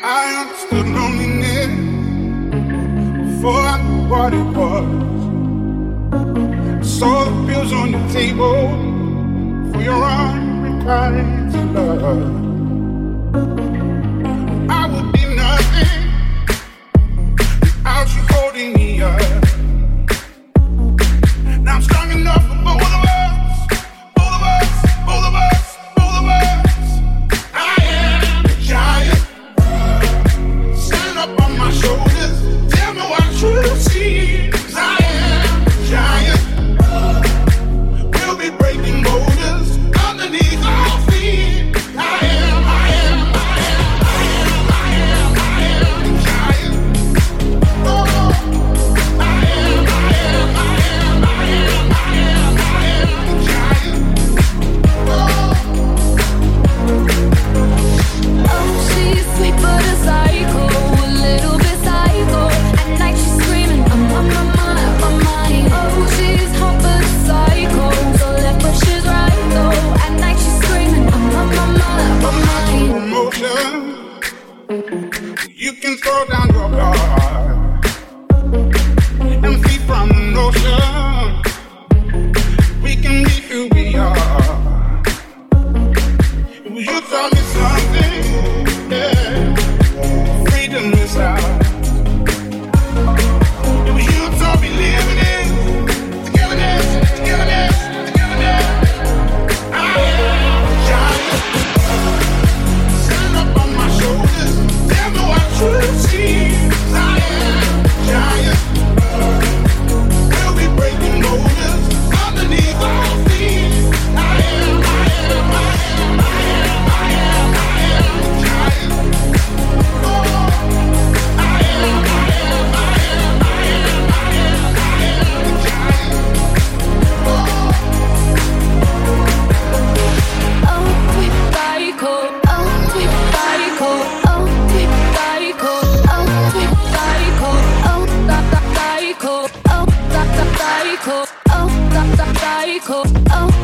I understood loneliness before I knew what it was. I saw the bills on your table for your unrequited love. Throw down and rubber. cold. Oh.